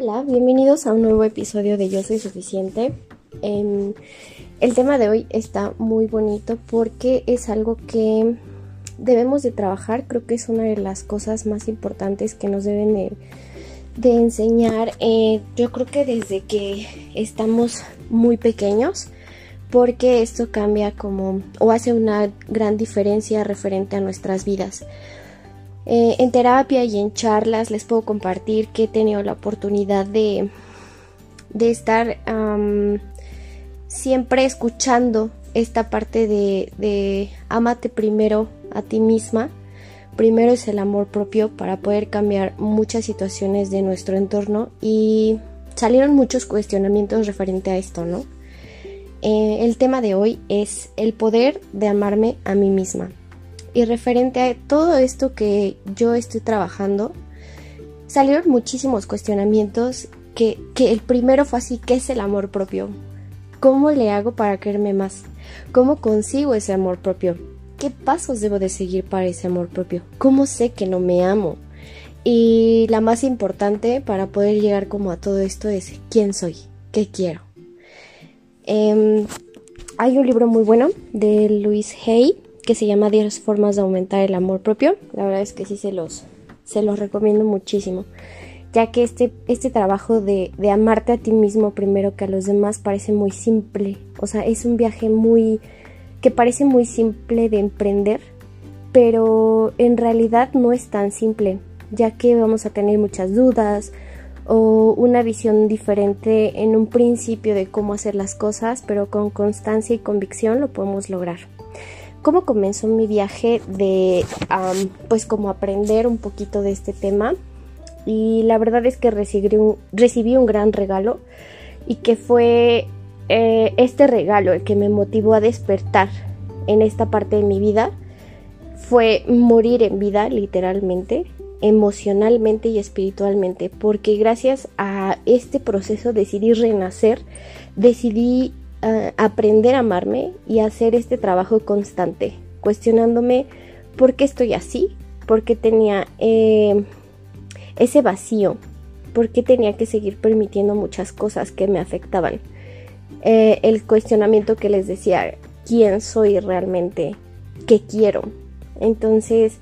Hola, bienvenidos a un nuevo episodio de Yo Soy Suficiente. Em, el tema de hoy está muy bonito porque es algo que debemos de trabajar. Creo que es una de las cosas más importantes que nos deben de, enseñar. Eh, yo creo que desde que estamos muy pequeños porque esto cambia como o hace una gran diferencia referente a nuestras vidas. Eh, en terapia y en charlas les puedo compartir que he tenido la oportunidad de, de estar siempre escuchando esta parte de, de amate primero a ti misma. Primero es el amor propio para poder cambiar muchas situaciones de nuestro entorno y salieron muchos cuestionamientos referente a esto, ¿no? Eh, el tema de hoy es el poder de amarme a mí misma. Y referente a todo esto que yo estoy trabajando, salieron muchísimos cuestionamientos que, que el primero fue así, ¿qué es el amor propio? ¿Cómo le hago para quererme más? ¿Cómo consigo ese amor propio? ¿Qué pasos debo de seguir para ese amor propio? ¿Cómo sé que no me amo? Y la más importante para poder llegar como a todo esto es quién soy, qué quiero. Em, hay un libro muy bueno de Luis Hay que se llama 10 formas de aumentar el amor propio. La verdad es que sí se los, se los recomiendo muchísimo, ya que este, este trabajo de, de amarte a ti mismo primero que a los demás parece muy simple. O sea, es un viaje muy que parece muy simple de emprender, pero en realidad no es tan simple, ya que vamos a tener muchas dudas, o una visión diferente en un principio de cómo hacer las cosas, pero con constancia y convicción lo podemos lograr. ¿Cómo comenzó mi viaje de, pues como aprender un poquito de este tema? Y la verdad es que recibí un, recibí un gran regalo y que fue eh, este regalo el que me motivó a despertar en esta parte de mi vida. Fue morir en vida, literalmente, emocionalmente y espiritualmente, porque gracias a este proceso decidí renacer, decidí aprender a amarme y hacer este trabajo constante, cuestionándome por qué estoy así, por qué tenía eh, ese vacío, por qué tenía que seguir permitiendo muchas cosas que me afectaban. Eh, el cuestionamiento que les decía, quién soy realmente, qué quiero. Entonces,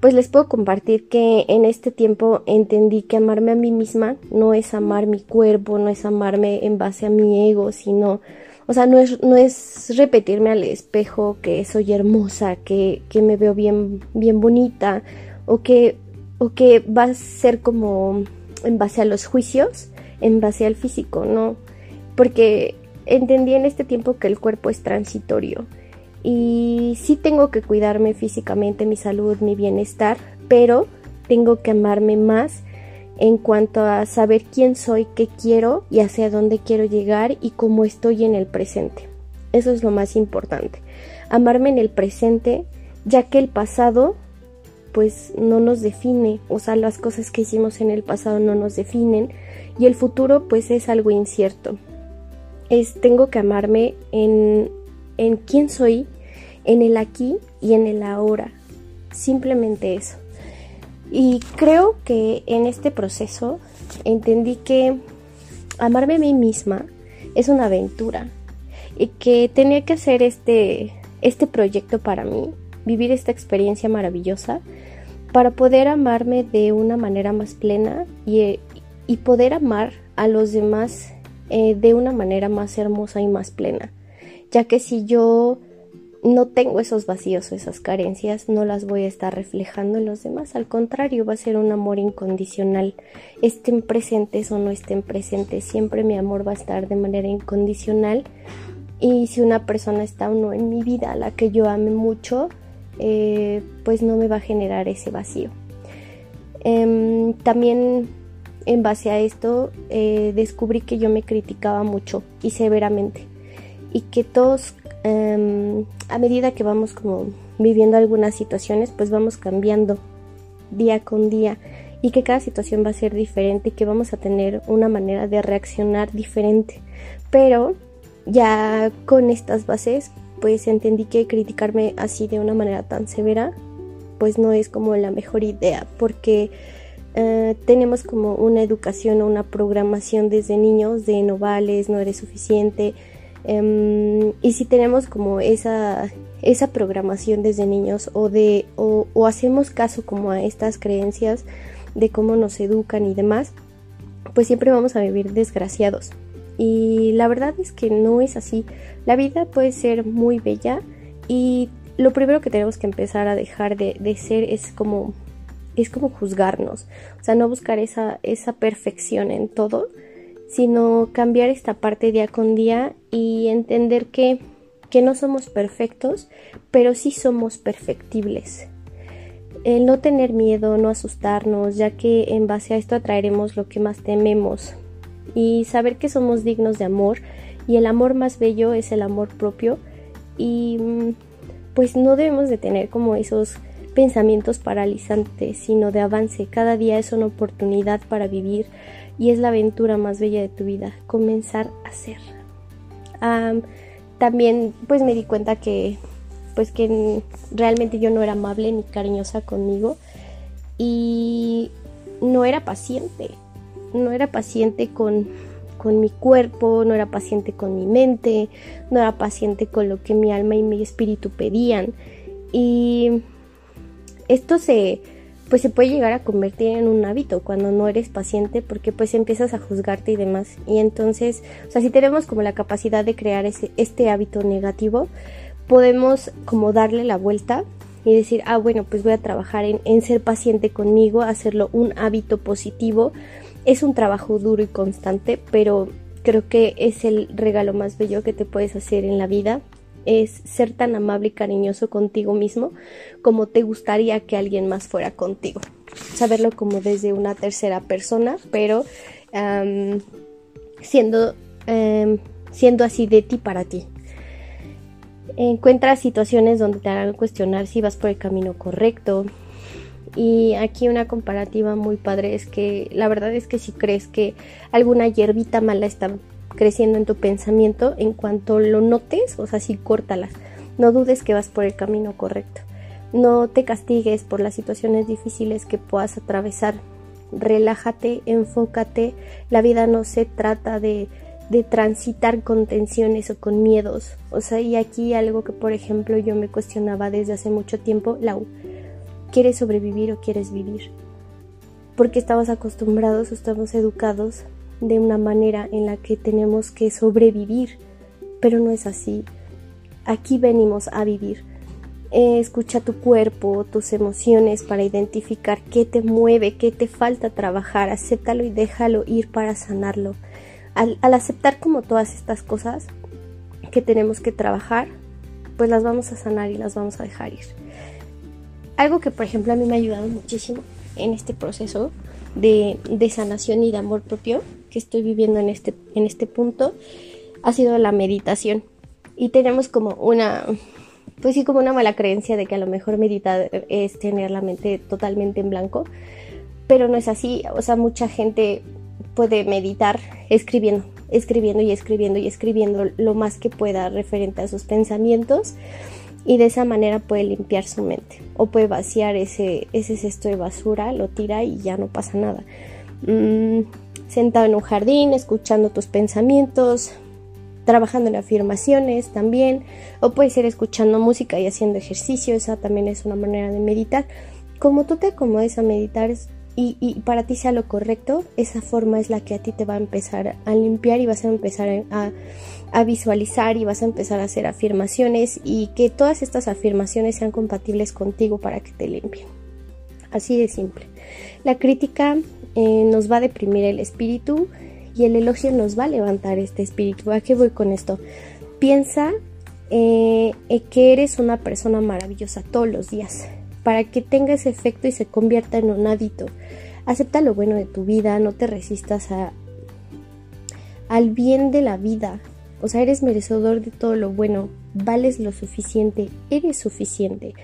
pues les puedo compartir que en este tiempo entendí que amarme a mí misma no es amar mi cuerpo, no es amarme en base a mi ego, sino, o sea, no es, no es repetirme al espejo que soy hermosa, que, que me veo bien, bien bonita, o que, o que va a ser como en base a los juicios, en base al físico, ¿no? Porque entendí en este tiempo que el cuerpo es transitorio y sí tengo que cuidarme físicamente, mi salud, mi bienestar, pero tengo que amarme más en cuanto a saber quién soy, qué quiero y hacia dónde quiero llegar y cómo estoy en el presente. Eso es lo más importante. Amarme en el presente, ya que el pasado pues no nos define, o sea, las cosas que hicimos en el pasado no nos definen y el futuro pues es algo incierto. Es tengo que amarme en en quién soy en el aquí y en el ahora. Simplemente eso. Y creo que en este proceso entendí que amarme a mí misma es una aventura y que tenía que hacer este, este proyecto para mí, vivir esta experiencia maravillosa para poder amarme de una manera más plena y, y poder amar a los demás eh, de una manera más hermosa y más plena. Ya que si yo no tengo esos vacíos o esas carencias, no las voy a estar reflejando en los demás. Al contrario, va a ser un amor incondicional. Estén presentes o no estén presentes, siempre mi amor va a estar de manera incondicional. Y si una persona está o no en mi vida, a la que yo ame mucho, eh, pues no me va a generar ese vacío. Em, también en base a esto eh, descubrí que yo me criticaba mucho y severamente y que todos Em, a medida que vamos como viviendo algunas situaciones, pues vamos cambiando día con día y que cada situación va a ser diferente y que vamos a tener una manera de reaccionar diferente. Pero ya con estas bases, pues entendí que criticarme así de una manera tan severa, pues no es como la mejor idea, porque eh, tenemos como una educación o una programación desde niños de no vales, no eres suficiente. Em, y si tenemos como esa, esa programación desde niños o, de, o, hacemos caso como a estas creencias de cómo nos educan y demás, pues siempre vamos a vivir desgraciados. Y la verdad es que no es así. La vida puede ser muy bella y lo primero que tenemos que empezar a dejar de, de ser es como es como juzgarnos, o sea, no buscar esa, esa perfección en todo, sino cambiar esta parte día con día y entender que, que no somos perfectos, pero sí somos perfectibles. El no tener miedo, no asustarnos, ya que en base a esto atraeremos lo que más tememos. Y saber que somos dignos de amor y el amor más bello es el amor propio y mm, pues no debemos de tener como esos pensamientos paralizantes, sino de avance. Cada día es una oportunidad para vivir y es la aventura más bella de tu vida, comenzar a ser. también pues me di cuenta que pues que realmente yo no era amable ni cariñosa conmigo y no era paciente, no era paciente con, con mi cuerpo, no era paciente con mi mente, no era paciente con lo que mi alma y mi espíritu pedían y esto se pues se puede llegar a convertir en un hábito cuando no eres paciente porque pues empiezas a juzgarte y demás. Y entonces o sea si tenemos como la capacidad de crear ese, este hábito negativo podemos como darle la vuelta y decir ah bueno pues voy a trabajar en, en ser paciente conmigo hacerlo un hábito positivo es un trabajo duro y constante pero creo que es el regalo más bello que te puedes hacer en la vida es ser tan amable y cariñoso contigo mismo como te gustaría que alguien más fuera contigo. Saberlo como desde una tercera persona, pero siendo, em, siendo así de ti para ti. Encuentra situaciones donde te hagan cuestionar si vas por el camino correcto. Y aquí una comparativa muy padre es que la verdad es que si crees que alguna hierbita mala está creciendo en tu pensamiento, en cuanto lo notes, o sea, sí córtalas. No dudes que vas por el camino correcto. No te castigues por las situaciones difíciles que puedas atravesar. Relájate, enfócate. La vida no se trata de, de transitar con tensiones o con miedos. O sea, y aquí algo que, por ejemplo, yo me cuestionaba desde hace mucho tiempo, Lau, ¿quieres sobrevivir o quieres vivir? Porque estamos acostumbrados, estamos educados de una manera en la que tenemos que sobrevivir, pero no es así. Aquí venimos a vivir. Eh, escucha tu cuerpo, tus emociones para identificar qué te mueve, qué te falta trabajar, acéptalo y déjalo ir para sanarlo. Al, aceptar como todas estas cosas que tenemos que trabajar, pues las vamos a sanar y las vamos a dejar ir. Algo que por ejemplo a mí me ha ayudado muchísimo en este proceso de, de sanación y de amor propio que estoy viviendo en este, en este punto ha sido la meditación. Y tenemos como una, pues sí, como una mala creencia de que a lo mejor meditar es tener la mente totalmente en blanco, pero no es así. O sea, mucha gente puede meditar escribiendo, escribiendo y escribiendo y escribiendo lo más que pueda referente a sus pensamientos y de esa manera puede limpiar su mente o puede vaciar ese, ese cesto de basura, lo tira y ya no pasa nada. Mm, sentado en un jardín, escuchando tus pensamientos, trabajando en afirmaciones también, o puede ser escuchando música y haciendo ejercicio, esa también es una manera de meditar. Como tú te acomodes a meditar y, para ti sea lo correcto, esa forma es la que a ti te va a empezar a limpiar y vas a empezar a, a visualizar y vas a empezar a hacer afirmaciones y que todas estas afirmaciones sean compatibles contigo para que te limpien. Así de simple. La crítica eh, nos va a deprimir el espíritu y el elogio nos va a levantar este espíritu. ¿A qué voy con esto? Piensa eh, que eres una persona maravillosa todos los días para que tenga ese efecto y se convierta en un hábito. Acepta lo bueno de tu vida, no te resistas a, al bien de la vida. O sea, eres merecedor de todo lo bueno, vales lo suficiente, eres suficiente.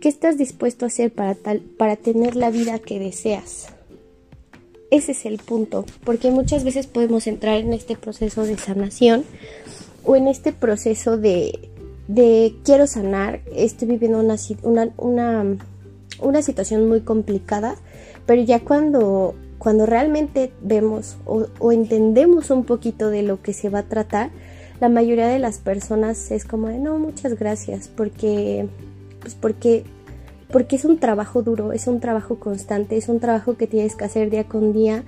¿Qué estás dispuesto a hacer para, para tener la vida que deseas? Ese es el punto, porque muchas veces podemos entrar en este proceso de sanación o en este proceso de, de quiero sanar, estoy viviendo una, una, una situación muy complicada, pero ya cuando, cuando realmente vemos o, o entendemos un poquito de lo que se va a tratar, la mayoría de las personas es como de no, muchas gracias, porque, pues porque, porque es un trabajo duro, es un trabajo constante, es un trabajo que tienes que hacer día con día.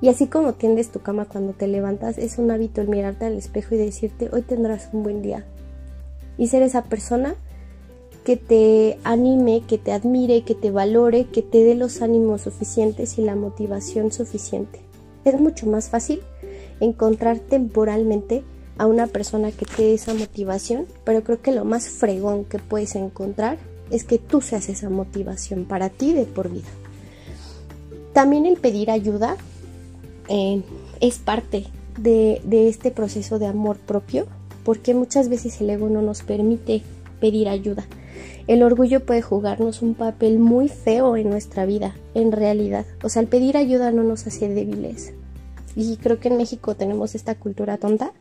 Y así como tiendes tu cama cuando te levantas, es un hábito el mirarte al espejo y decirte, hoy tendrás un buen día. Y ser esa persona que te anime, que te admire, que te valore, que te dé los ánimos suficientes y la motivación suficiente. Es mucho más fácil encontrar temporalmente a una persona que te dé esa motivación, pero creo que lo más fregón que puedes encontrar es que tú seas esa motivación para ti de por vida. También el pedir ayuda eh, es parte de, de este proceso de amor propio, porque muchas veces el ego no nos permite pedir ayuda. El orgullo puede jugarnos un papel muy feo en nuestra vida, en realidad. O sea, el pedir ayuda no nos hace débiles. Y creo que en México tenemos esta cultura tonta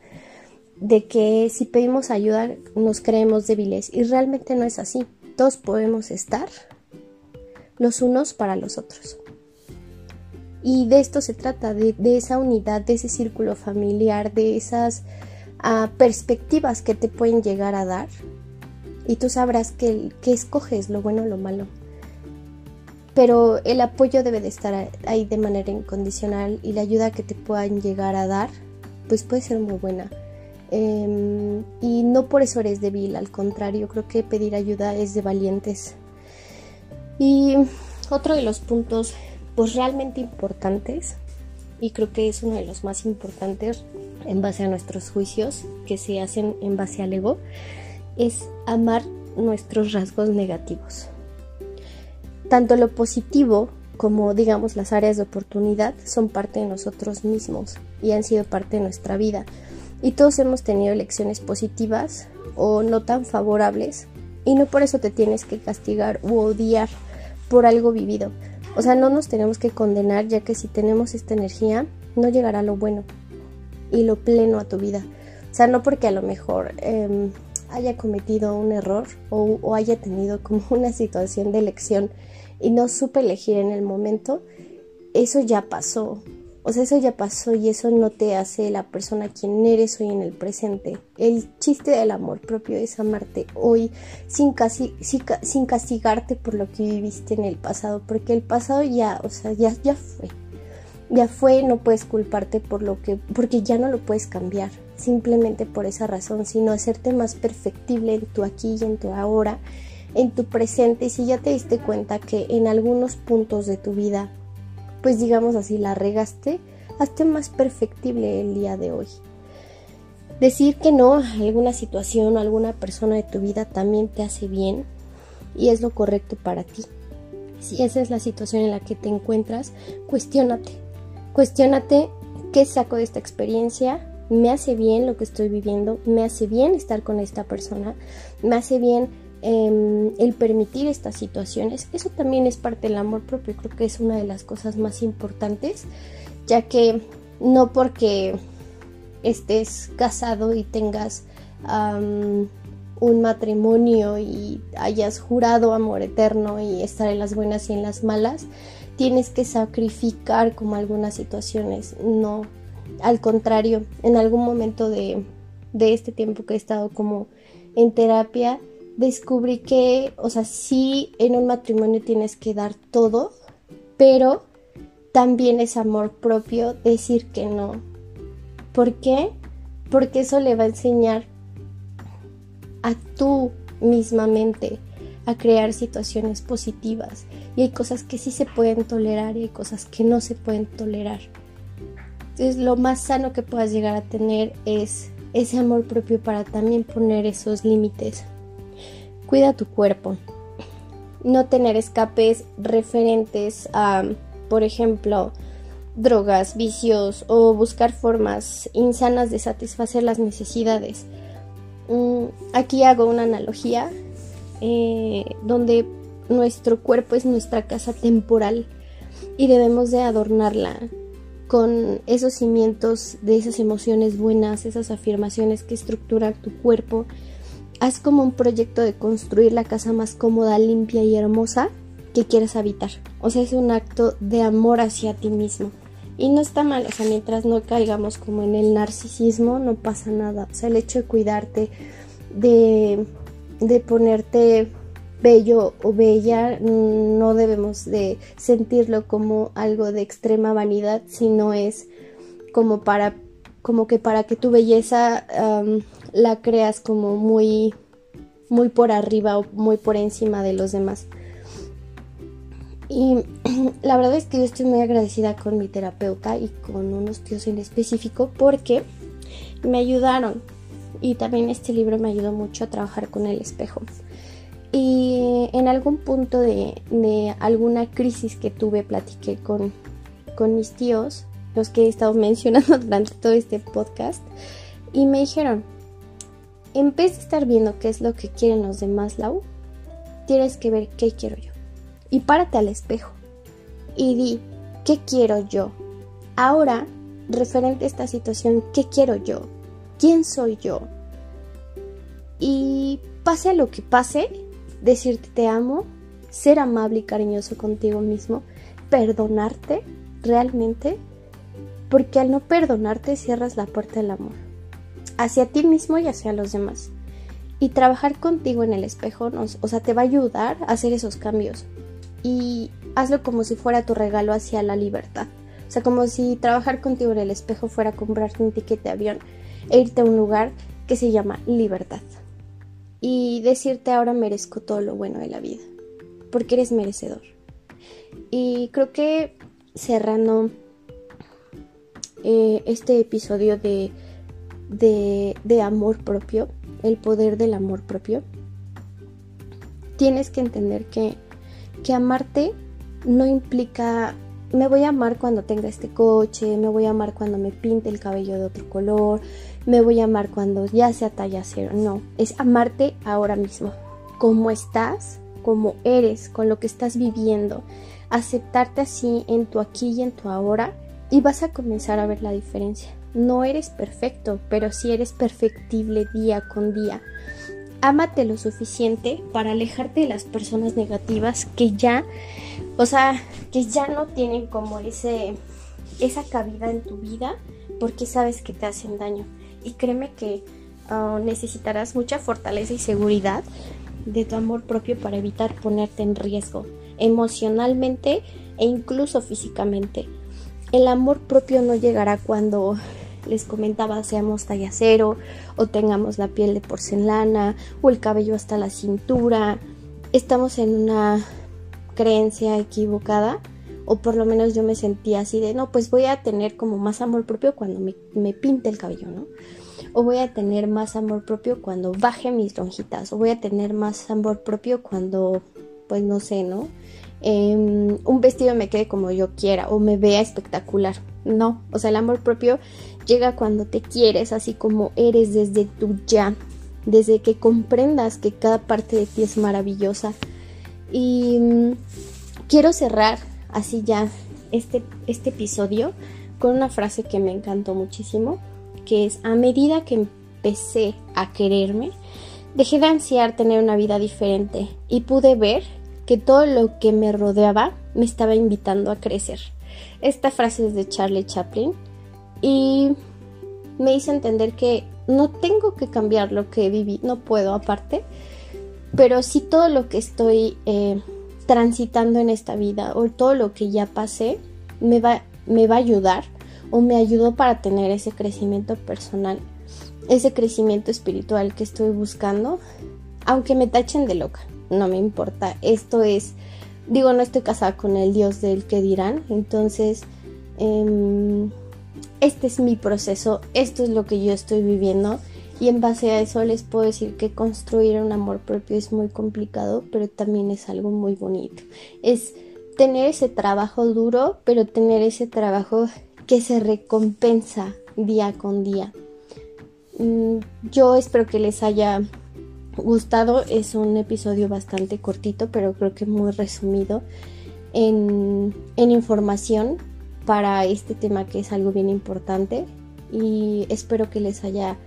de que si pedimos ayuda nos creemos débiles y realmente no es así. Todos podemos estar los unos para los otros. Y de esto se trata, de, esa unidad, de ese círculo familiar, de esas ah, perspectivas que te pueden llegar a dar. Y tú sabrás que, escoges lo bueno o lo malo. Pero el apoyo debe de estar ahí de manera incondicional y la ayuda que te puedan llegar a dar, pues puede ser muy buena. Em, y no por eso eres débil, al contrario, creo que pedir ayuda es de valientes. Y otro de los puntos pues realmente importantes, y creo que es uno de los más importantes en base a nuestros juicios que se hacen en base al ego, es amar nuestros rasgos negativos. Tanto lo positivo como digamos las áreas de oportunidad son parte de nosotros mismos y han sido parte de nuestra vida y todos hemos tenido elecciones positivas o no tan favorables y no por eso te tienes que castigar u odiar por algo vivido. O sea, no nos tenemos que condenar ya que si tenemos esta energía no llegará lo bueno y lo pleno a tu vida. O sea, no porque a lo mejor em, haya cometido un error o, o haya tenido como una situación de elección y no supe elegir en el momento, eso ya pasó. O sea, eso ya pasó y eso no te hace la persona quien eres hoy en el presente. El chiste del amor propio es amarte hoy sin, casi, sin, castigarte por lo que viviste en el pasado, porque el pasado ya, o sea, ya, ya fue. Ya fue, no puedes culparte por lo que, porque ya no lo puedes cambiar, simplemente por esa razón, sino hacerte más perfectible en tu aquí y en tu ahora, en tu presente. Y si ya te diste cuenta que en algunos puntos de tu vida pues digamos así, la regaste, hazte más perfectible el día de hoy. Decir que no a alguna situación o alguna persona de tu vida también te hace bien y es lo correcto para ti. Si esa es la situación en la que te encuentras, cuestiónate. Cuestiónate qué saco de esta experiencia, me hace bien lo que estoy viviendo, me hace bien estar con esta persona, me hace bien Em, el permitir estas situaciones, eso también es parte del amor propio, creo que es una de las cosas más importantes, ya que no porque estés casado y tengas un matrimonio y hayas jurado amor eterno y estar en las buenas y en las malas, tienes que sacrificar como algunas situaciones, no, al contrario, en algún momento de, de este tiempo que he estado como en terapia, descubrí que, o sea, sí en un matrimonio tienes que dar todo, pero también es amor propio decir que no. ¿Por qué? Porque eso le va a enseñar a tú mismamente a crear situaciones positivas. Y hay cosas que sí se pueden tolerar y hay cosas que no se pueden tolerar. Entonces lo más sano que puedas llegar a tener es ese amor propio para también poner esos límites Cuida tu cuerpo. No tener escapes referentes a, por ejemplo, drogas, vicios o buscar formas insanas de satisfacer las necesidades. Mm, aquí hago una analogía eh, donde nuestro cuerpo es nuestra casa temporal y debemos de adornarla con esos cimientos de esas emociones buenas, esas afirmaciones que estructuran tu cuerpo Haz como un proyecto de construir la casa más cómoda, limpia y hermosa que quieres habitar. O sea, es un acto de amor hacia ti mismo. Y no está mal, o sea, mientras no caigamos como en el narcisismo, no pasa nada. O sea, el hecho de cuidarte, de, de ponerte bello o bella, no debemos de sentirlo como algo de extrema vanidad, sino es como para, como que para que tu belleza la creas como muy, muy por arriba o muy por encima de los demás. Y la verdad es que yo estoy muy agradecida con mi terapeuta y con unos tíos en específico porque me ayudaron. Y también este libro me ayudó mucho a trabajar con el espejo. Y en algún punto de, alguna crisis que tuve, platiqué con, con mis tíos, los que he estado mencionando durante todo este podcast, y me dijeron, en vez de estar viendo qué es lo que quieren los demás, Lau, tienes que ver qué quiero yo y párate al espejo y di, ¿qué quiero yo? Ahora, referente a esta situación, ¿qué quiero yo? ¿Quién soy yo? Y pase lo que pase, decirte te amo, ser amable y cariñoso contigo mismo, perdonarte realmente, porque al no perdonarte cierras la puerta del amor, hacia ti mismo y hacia los demás. Y trabajar contigo en el espejo, o sea, te va a ayudar a hacer esos cambios y hazlo como si fuera tu regalo hacia la libertad. O sea, como si trabajar contigo en el espejo fuera comprarte un ticket de avión e irte a un lugar que se llama libertad. Y decirte ahora merezco todo lo bueno de la vida, porque eres merecedor. Y creo que cerrando eh, este episodio de, de, amor propio, el poder del amor propio, tienes que entender que que amarte no implica me voy a amar cuando tenga este coche, me voy a amar cuando me pinte el cabello de otro color, me voy a amar cuando ya sea talla cero. No, es amarte ahora mismo, como estás, como eres, con lo que estás viviendo, aceptarte así en tu aquí y en tu ahora y vas a comenzar a ver la diferencia. No eres perfecto, pero sí eres perfectible día con día. Ámate lo suficiente para alejarte de las personas negativas que ya, o sea, que ya no tienen como ese, esa cabida en tu vida porque sabes que te hacen daño. Y créeme que ah, necesitarás mucha fortaleza y seguridad de tu amor propio para evitar ponerte en riesgo emocionalmente e incluso físicamente. El amor propio no llegará cuando les comentaba, seamos talla cero o tengamos la piel de porcelana o el cabello hasta la cintura. Estamos en una creencia equivocada o por lo menos yo me sentía así de, no, pues voy a tener como más amor propio cuando me, pinte el cabello, ¿no? O voy a tener más amor propio cuando baje mis lonjitas, o voy a tener más amor propio cuando, pues no sé, ¿no? Em, un vestido me quede como yo quiera o me vea espectacular. No, o sea, el amor propio llega cuando te quieres así como eres desde tu ya, desde que comprendas que cada parte de ti es maravillosa. Y mm, quiero cerrar así ya este, este episodio con una frase que me encantó muchísimo, que es, a medida que empecé a quererme, dejé de ansiar tener una vida diferente y pude ver que todo lo que me rodeaba me estaba invitando a crecer. Esta frase es de Charlie Chaplin y me hizo entender que no tengo que cambiar lo que viví, no puedo aparte, pero sí todo lo que estoy eh, transitando en esta vida o todo lo que ya pasé me va, me va a ayudar o me ayudó para tener ese crecimiento personal, ese crecimiento espiritual que estoy buscando, aunque me tachen de loca, no me importa, esto es digo, no estoy casada con el Dios del que dirán, entonces em, este es mi proceso, esto es lo que yo estoy viviendo y en base a eso les puedo decir que construir un amor propio es muy complicado, pero también es algo muy bonito. Es tener ese trabajo duro, pero tener ese trabajo que se recompensa día con día. Mm, yo espero que les haya gustado. Es un episodio bastante cortito, pero creo que muy resumido en, información para este tema que es algo bien importante. Y espero que les haya,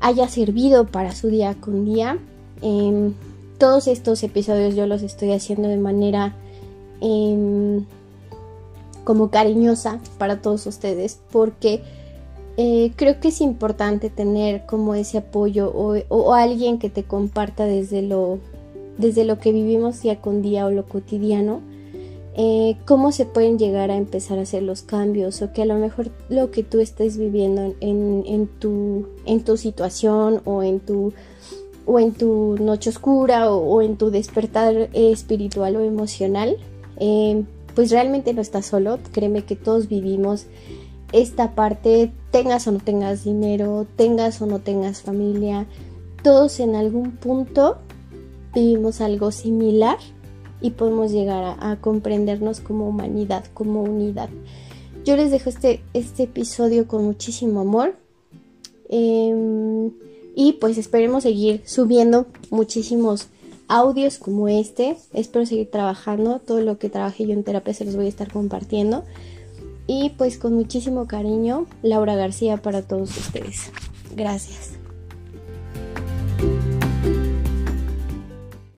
haya servido para su día con día. Em, todos estos episodios yo los estoy haciendo de manera em, como cariñosa para todos ustedes porque eh, creo que es importante tener como ese apoyo o, alguien que te comparta desde lo, desde lo que vivimos día con día o lo cotidiano, eh, cómo se pueden llegar a empezar a hacer los cambios o que a lo mejor lo que tú estés viviendo en, tu, en tu situación o en tu, o en tu noche oscura o, en tu despertar espiritual o emocional, eh, pues realmente no estás solo, créeme que todos vivimos esta parte, tengas o no tengas dinero, tengas o no tengas familia, todos en algún punto vivimos algo similar y podemos llegar a, comprendernos como humanidad, como unidad. Yo les dejo este, este episodio con muchísimo amor. Em, y pues esperemos seguir subiendo muchísimos audios como este. Espero seguir trabajando. Todo lo que trabajé yo en terapia se los voy a estar compartiendo. Y pues con muchísimo cariño, Laura García para todos ustedes. Gracias.